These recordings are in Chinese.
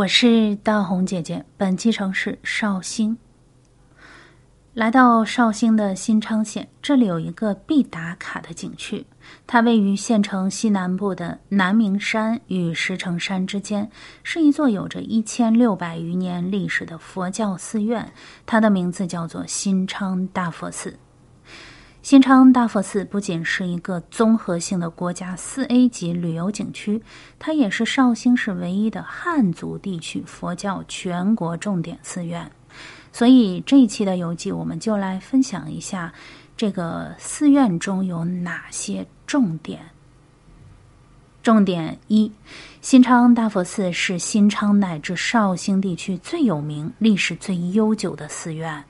我是大红姐姐，本期城市绍兴。来到绍兴的新昌县，这里有一个必打卡的景区，它位于县城西南部的南明山与石城山之间，是一座有着一千六百余年历史的佛教寺院，它的名字叫做新昌大佛寺。新昌大佛寺不仅是一个综合性的国家四 A 级旅游景区，它也是绍兴市唯一的汉族地区佛教全国重点寺院。所以这一期的游记，我们就来分享一下这个寺院中有哪些重点。重点一：新昌大佛寺是新昌乃至绍兴地区最有名、历史最悠久的寺院。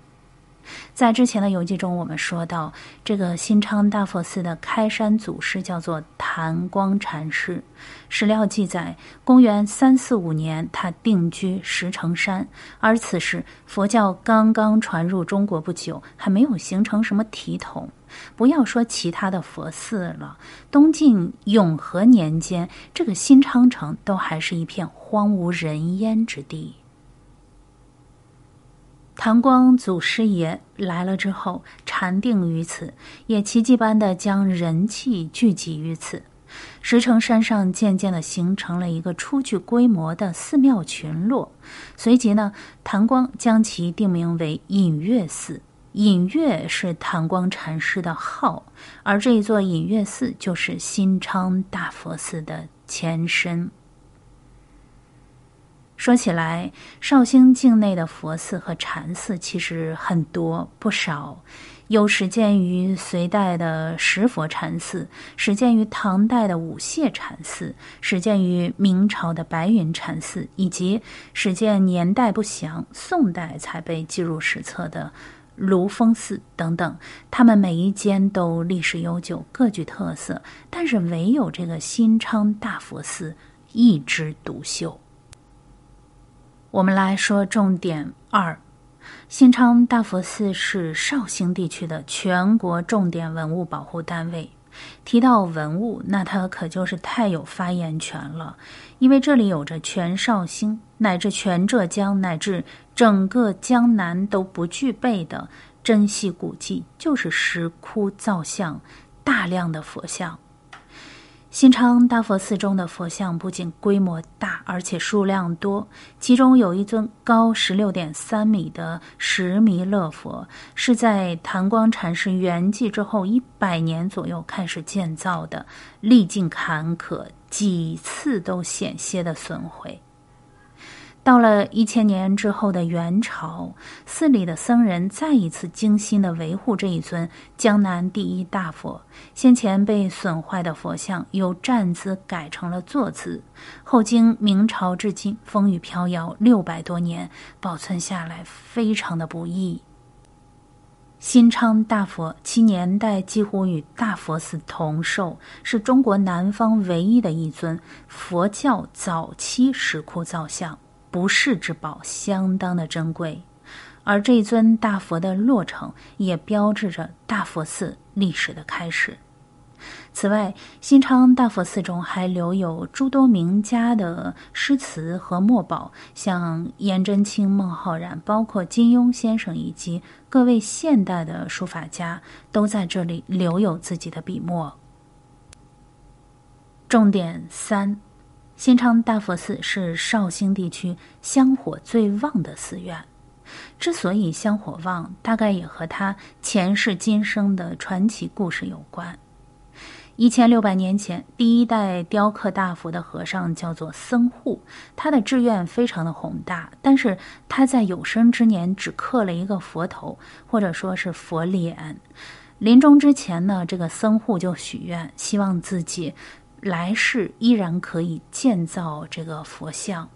在之前的游记中，我们说到这个新昌大佛寺的开山祖师叫做昙光禅师。史料记载，公元三四五年，他定居石城山，而此时佛教刚刚传入中国不久，还没有形成什么体统。不要说其他的佛寺了，东晋永和年间，这个新昌城都还是一片荒无人烟之地。唐光祖师爷来了之后，禅定于此，也奇迹般的将人气聚集于此。石城山上渐渐的形成了一个初具规模的寺庙群落。随即呢，谭光将其定名为隐月寺。隐月是谭光禅师的号，而这一座隐月寺就是新昌大佛寺的前身。说起来，绍兴境内的佛寺和禅寺其实很多不少，有始建于隋代的石佛禅寺，始建于唐代的五谢禅寺，始建于明朝的白云禅寺，以及始建年代不详，宋代才被记入史册的卢峰寺等等。他们每一间都历史悠久，各具特色，但是唯有这个新昌大佛寺一枝独秀。我们来说重点二：新昌大佛寺是绍兴地区的全国重点文物保护单位。提到文物，那它可就是太有发言权了，因为这里有着全绍兴乃至全浙江乃至整个江南都不具备的珍稀古迹，就是石窟造像，大量的佛像。新昌大佛寺中的佛像不仅规模大，而且数量多。其中有一尊高十六点三米的十弥勒佛，是在昙光禅师圆寂之后一百年左右开始建造的，历尽坎坷，几次都险些的损毁。到了一千年之后的元朝，寺里的僧人再一次精心的维护这一尊江南第一大佛。先前被损坏的佛像由站姿改成了坐姿，后经明朝至今风雨飘摇六百多年，保存下来非常的不易。新昌大佛其年代几乎与大佛寺同寿，是中国南方唯一的一尊佛教早期石窟造像。不世之宝，相当的珍贵，而这尊大佛的落成，也标志着大佛寺历史的开始。此外，新昌大佛寺中还留有诸多名家的诗词和墨宝，像颜真卿、孟浩然，包括金庸先生以及各位现代的书法家，都在这里留有自己的笔墨。重点三。新昌大佛寺是绍兴地区香火最旺的寺院。之所以香火旺，大概也和他前世今生的传奇故事有关。一千六百年前，第一代雕刻大佛的和尚叫做僧护，他的志愿非常的宏大，但是他在有生之年只刻了一个佛头，或者说是佛脸。临终之前呢，这个僧护就许愿，希望自己。来世依然可以建造这个佛像，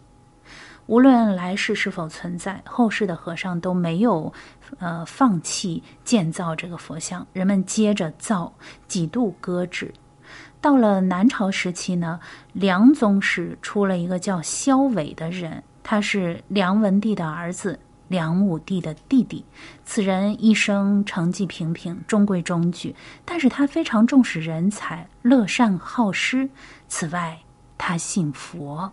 无论来世是否存在，后世的和尚都没有呃放弃建造这个佛像，人们接着造，几度搁置。到了南朝时期呢，梁宗室出了一个叫萧伟的人，他是梁文帝的儿子。梁武帝的弟弟，此人一生成绩平平，中规中矩，但是他非常重视人才，乐善好施。此外，他信佛。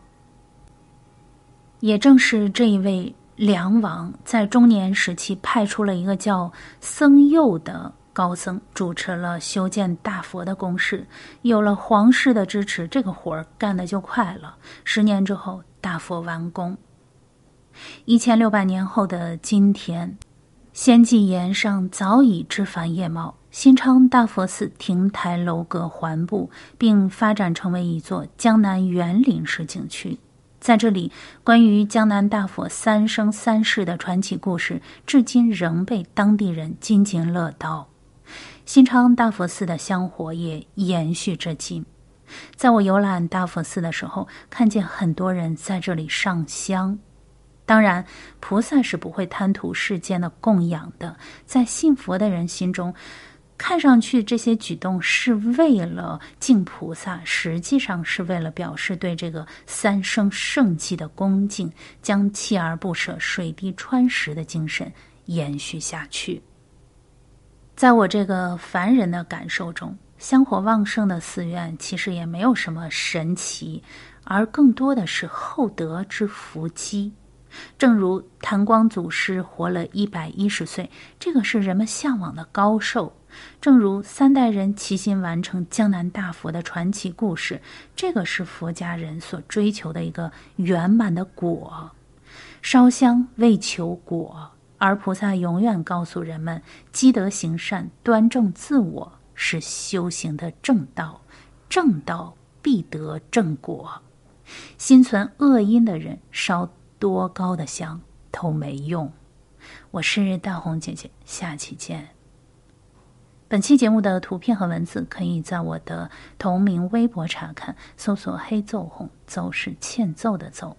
也正是这一位梁王，在中年时期派出了一个叫僧佑的高僧，主持了修建大佛的工事。有了皇室的支持，这个活儿干的就快了。十年之后，大佛完工。一千六百年后的今天，仙迹岩上早已枝繁叶茂。新昌大佛寺亭台楼阁环布，并发展成为一座江南园林式景区。在这里，关于江南大佛三生三世的传奇故事，至今仍被当地人津津乐道。新昌大佛寺的香火也延续至今。在我游览大佛寺的时候，看见很多人在这里上香。当然，菩萨是不会贪图世间的供养的。在信佛的人心中，看上去这些举动是为了敬菩萨，实际上是为了表示对这个三生圣迹的恭敬，将锲而不舍、水滴穿石的精神延续下去。在我这个凡人的感受中，香火旺盛的寺院其实也没有什么神奇，而更多的是厚德之福积。正如谭光祖师活了一百一十岁，这个是人们向往的高寿。正如三代人齐心完成江南大佛的传奇故事，这个是佛家人所追求的一个圆满的果。烧香为求果，而菩萨永远告诉人们：积德行善、端正自我是修行的正道，正道必得正果。心存恶因的人烧多高的香都没用。我是大红姐姐，下期见。本期节目的图片和文字可以在我的同名微博查看，搜索“黑奏红”，奏是欠揍的奏。